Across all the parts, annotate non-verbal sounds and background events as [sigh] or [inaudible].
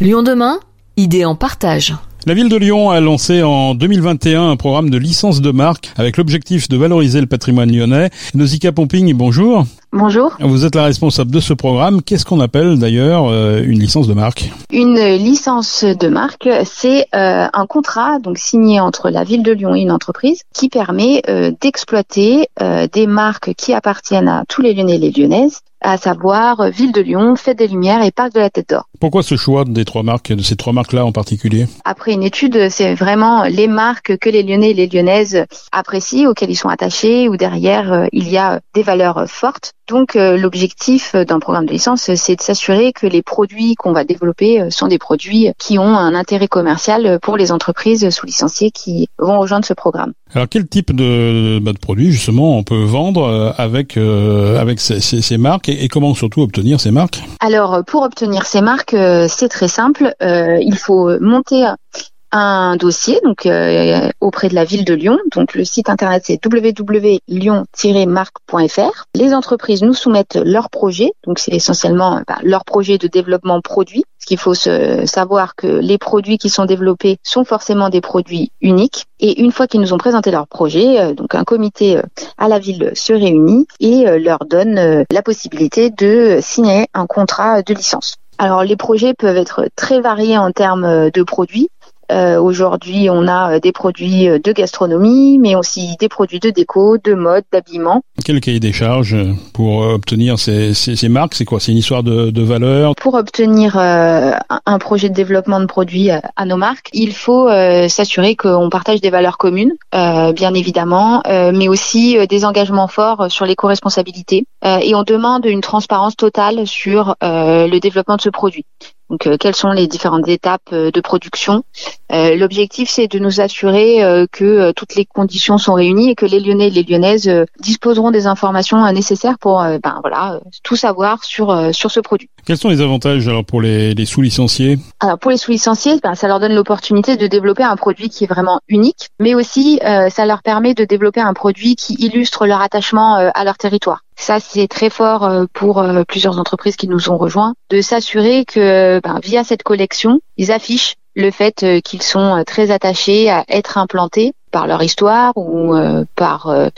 Lyon demain, idée en partage. La ville de Lyon a lancé en 2021 un programme de licence de marque avec l'objectif de valoriser le patrimoine lyonnais. Nausicaa Pomping, bonjour. Bonjour. Vous êtes la responsable de ce programme. Qu'est-ce qu'on appelle d'ailleurs euh, une licence de marque? Une licence de marque, c'est euh, un contrat donc signé entre la ville de Lyon et une entreprise qui permet euh, d'exploiter des marques qui appartiennent à tous les Lyonnais et les Lyonnaises à savoir Ville de Lyon, Fête des Lumières et Parc de la Tête d'Or. Pourquoi ce choix des trois marques, de ces trois marques-là en particulier? Après une étude, c'est vraiment les marques que les Lyonnais et les Lyonnaises apprécient, auxquelles ils sont attachés, ou derrière euh, il y a des valeurs fortes. Donc euh, l'objectif d'un programme de licence, c'est de s'assurer que les produits qu'on va développer euh, sont des produits qui ont un intérêt commercial pour les entreprises sous licenciées qui vont rejoindre ce programme. Alors quel type de, bah, de produits justement on peut vendre avec avec ces, ces, ces marques et, comment surtout obtenir ces marques? Alors pour obtenir ces marques, c'est très simple. il faut monter un dossier donc euh, auprès de la ville de Lyon. Donc le site internet c'est www.lyon-marque.fr. Les entreprises nous soumettent leur projet, donc c'est essentiellement bah, leur projet de développement produit. Ce qu'il faut se savoir que les produits qui sont développés sont forcément des produits uniques. Et une fois qu'ils nous ont présenté leur projet, euh, donc un comité euh, à la ville se réunit et leur donne la possibilité de signer un contrat de licence. Alors les projets peuvent être très variés en termes de produits. Euh, aujourd'hui, on a euh, des produits euh, de gastronomie, mais aussi des produits de déco, de mode, d'habillement. Quel cahier des charges pour obtenir ces, ces, ces marques? C'est quoi? C'est une histoire de, de, valeur? Pour obtenir un projet de développement de produits à nos marques, il faut s'assurer qu'on partage des valeurs communes, bien évidemment, mais aussi des engagements forts sur l'éco-responsabilité. et on demande une transparence totale sur le développement de ce produit. Donc, euh, quelles sont les différentes étapes euh, de production? Euh, L'objectif, c'est de nous assurer que toutes les conditions sont réunies et que les Lyonnais et les Lyonnaises disposeront des informations nécessaires pour, ben voilà, tout savoir sur sur ce produit. Quels sont les avantages alors pour les, les sous-licenciés? Alors pour les sous-licenciés, ben, ça leur donne l'opportunité de développer un produit qui est vraiment unique, mais aussi ça leur permet de développer un produit qui illustre leur attachement à leur territoire. Ça, c'est très fort euh, pour euh, plusieurs entreprises qui nous ont rejoints, de s'assurer que ben, via cette collection, ils affichent le fait euh, qu'ils sont très attachés à être implantés par leur histoire ou par euh,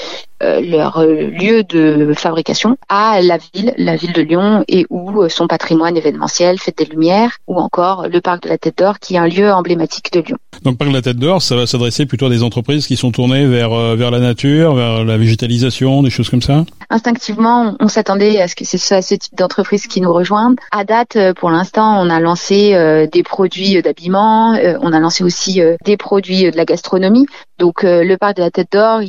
leur euh, lieu de fabrication à la ville, la ville de Lyon, et où euh, son patrimoine événementiel, Fête des Lumières, ou encore le parc de la Tête d'Or, qui est un lieu emblématique de Lyon. Donc, parc de la Tête d'Or, ça va s'adresser plutôt à des entreprises qui sont tournées vers vers la nature, vers la végétalisation, des choses comme ça? Instinctivement, on s'attendait à ce que c'est ce type d'entreprise qui nous rejoignent. À date, pour l'instant, on a lancé des produits d'habillement, on a lancé aussi des produits de la gastronomie. Donc, le parc de la Tête d'Or,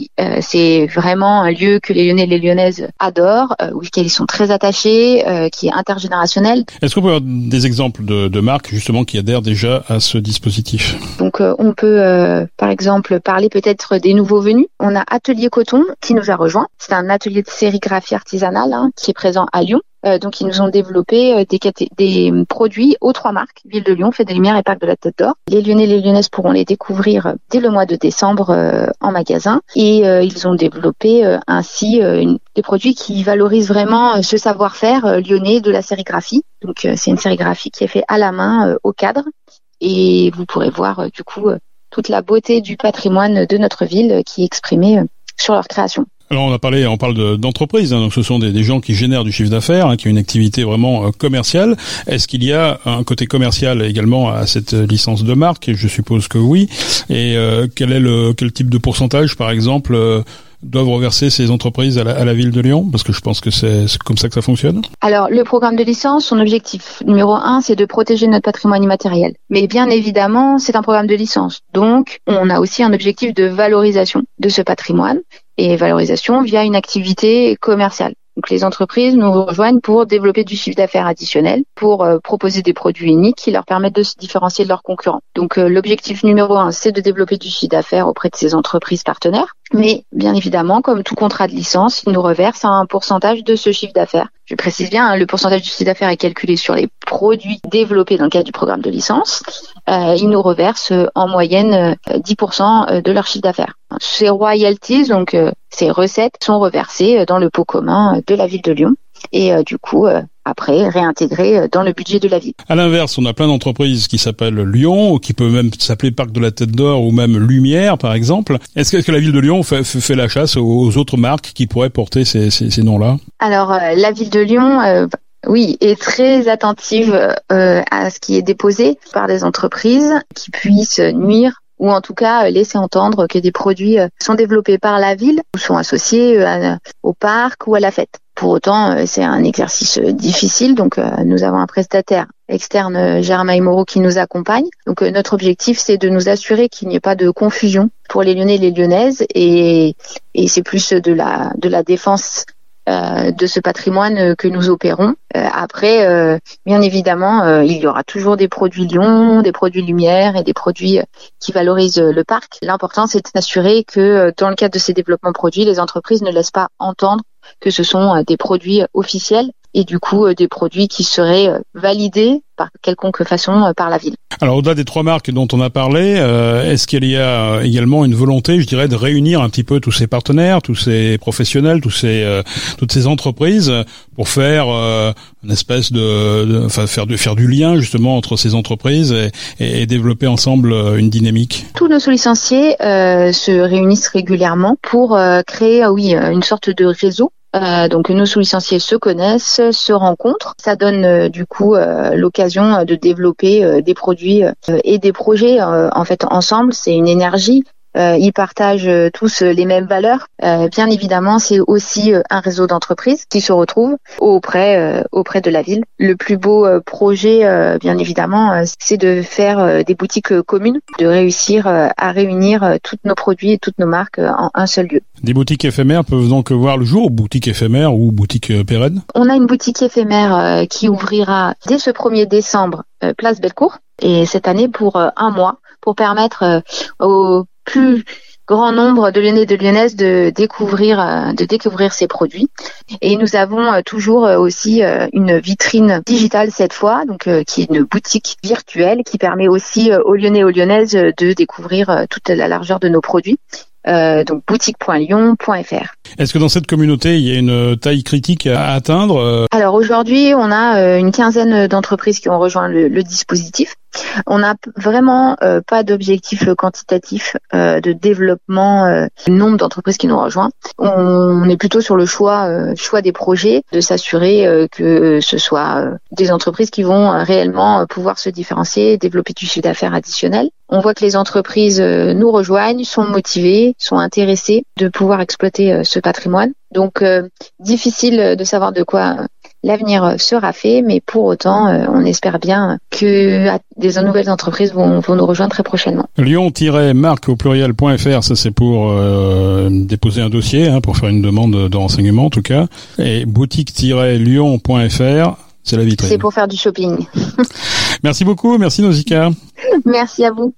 c'est vraiment un lieu que les Lyonnais et les Lyonnaises adorent, euh, auquel ils sont très attachés, euh, qui est intergénérationnel. Est-ce qu'on peut avoir des exemples de, de, marques justement qui adhèrent déjà à ce dispositif? Donc euh, on peut par exemple parler peut-être des nouveaux venus. On a Atelier Coton qui nous a rejoint. C'est un atelier de sérigraphie artisanale hein, qui est présent à Lyon. Euh, donc ils nous ont développé euh, des, des, produits aux trois marques, Ville de Lyon, Fête des Lumières et Parc de la Tête d'Or. Les Lyonnais et les Lyonnaises pourront les découvrir dès le mois de décembre euh, en magasin et ils ont développé ainsi des produits qui valorisent vraiment ce savoir-faire lyonnais de la sérigraphie. Donc c'est une sérigraphie qui est faite à la main au cadre et vous pourrez voir du coup toute la beauté du patrimoine de notre ville qui est exprimée sur leur création. Alors on a parlé, on parle d'entreprises, hein, donc ce sont des, des, gens qui génèrent du chiffre d'affaires, hein, qui ont une activité vraiment euh, commerciale. Est-ce qu'il y a un côté commercial également à cette licence de marque? Je suppose que oui. Et euh, quel est le quel type de pourcentage, par exemple, euh, doivent reverser ces entreprises à la, à la, ville de Lyon? Parce que je pense que c'est comme ça que ça fonctionne. Alors, le programme de licence, son objectif numéro un, c'est de protéger notre patrimoine immatériel. Mais bien évidemment, c'est un programme de licence. Donc, on a aussi un objectif de valorisation de ce patrimoine et valorisation via une activité commerciale. Donc les entreprises nous rejoignent pour développer du chiffre d'affaires additionnel, pour euh, proposer des produits uniques qui leur permettent de se différencier de leurs concurrents. Donc euh, l'objectif numéro un, c'est de développer du chiffre d'affaires auprès de ces entreprises partenaires. Mais bien évidemment, comme tout contrat de licence, ils nous reversent un pourcentage de ce chiffre d'affaires. Je précise bien, hein, le pourcentage du chiffre d'affaires est calculé sur les produits développés dans le cadre du programme de licence. Euh, ils nous reversent en moyenne 10% de leur chiffre d'affaires. Ces royalties, donc ces recettes, sont reversées dans le pot commun de la ville de Lyon. Et du coup, après réintégrés dans le budget de la ville. À l'inverse, on a plein d'entreprises qui s'appellent Lyon, ou qui peuvent même s'appeler Parc de la Tête d'Or, ou même Lumière, par exemple. Est-ce que, la ville de Lyon fait, fait, la chasse aux autres marques qui pourraient porter ces, ces, ces noms-là? Alors, la ville de Lyon oui, et très attentive euh, à ce qui est déposé par des entreprises qui puissent nuire ou en tout cas laisser entendre que des produits euh, sont développés par la ville ou sont associés euh, au parc ou à la fête. Pour autant, c'est un exercice difficile, donc nous avons un prestataire externe, Germain Moreau, qui nous accompagne. Donc notre objectif, c'est de nous assurer qu'il n'y ait pas de confusion pour les Lyonnais et les Lyonnaises, et, c'est plus de la défense euh, de ce patrimoine que nous opérons. Euh, après, euh, bien évidemment, il y aura toujours des produits Lyon, des produits Lumière et des produits qui valorisent le parc. L'important, c'est d'assurer que dans le cadre de ces développements produits, les entreprises ne laissent pas entendre que ce sont des produits officiels et du coup euh, des produits qui seraient euh, validés par quelconque façon euh, par la ville. Alors au-delà des trois marques dont on a parlé, est-ce qu'il y a également une volonté, je dirais, de réunir un petit peu tous ces partenaires, tous ces professionnels, tous ces toutes ces entreprises pour faire une espèce de, enfin faire de faire du lien justement entre ces entreprises et, et, développer ensemble une dynamique? Tous nos licenciés se réunissent régulièrement pour créer, oui, une sorte de réseau euh, donc nos sous-licenciés se connaissent, se rencontrent. Ça donne euh, du coup euh, l'occasion de développer des produits et des projets en fait ensemble. C'est une énergie ils partagent euh, tous les mêmes valeurs. Euh, bien évidemment, c'est aussi un réseau d'entreprises qui se retrouvent auprès auprès de la ville. Le plus beau projet, bien évidemment, c'est de faire des boutiques communes, de réussir à réunir tous nos produits et toutes nos marques en un seul lieu. Des boutiques éphémères peuvent donc voir le jour, boutiques éphémères ou boutiques pérennes? On a une boutique éphémère qui ouvrira dès ce 1er décembre, place Bellecour, et cette année pour un mois, pour permettre aux plus grand nombre de Lyonnais et de Lyonnaises de découvrir euh, de découvrir ces produits. Et nous avons euh, toujours euh, aussi une vitrine digitale cette fois, donc qui est une boutique virtuelle qui permet aussi aux Lyonnais et aux Lyonnaises de découvrir toute la largeur de nos produits. donc boutique.lyon.fr. Est-ce que dans cette communauté, il y a une taille critique à atteindre Alors aujourd'hui, on a une quinzaine d'entreprises qui ont rejoint le dispositif. On n'a vraiment euh, pas d'objectif quantitatif euh, de développement euh, du nombre d'entreprises qui nous rejoignent. On est plutôt sur le choix, choix des projets, de s'assurer que ce soit des entreprises qui vont réellement pouvoir se différencier, développer du chiffre d'affaires additionnel. On voit que les entreprises nous rejoignent, sont motivées, sont intéressées de pouvoir exploiter ce patrimoine. Donc difficile de savoir de quoi l'avenir sera fait, mais pour autant, euh, on espère bien que des nouvelles entreprises vont, nous rejoindre très prochainement. Lyon-marque au pluriel.fr, ça c'est pour euh, déposer un dossier, hein, pour faire une demande de renseignement en tout cas. Et boutique-lyon.fr, c'est la vitrine. C'est pour faire du shopping. [laughs] merci beaucoup, merci Nausicaa. Merci à vous.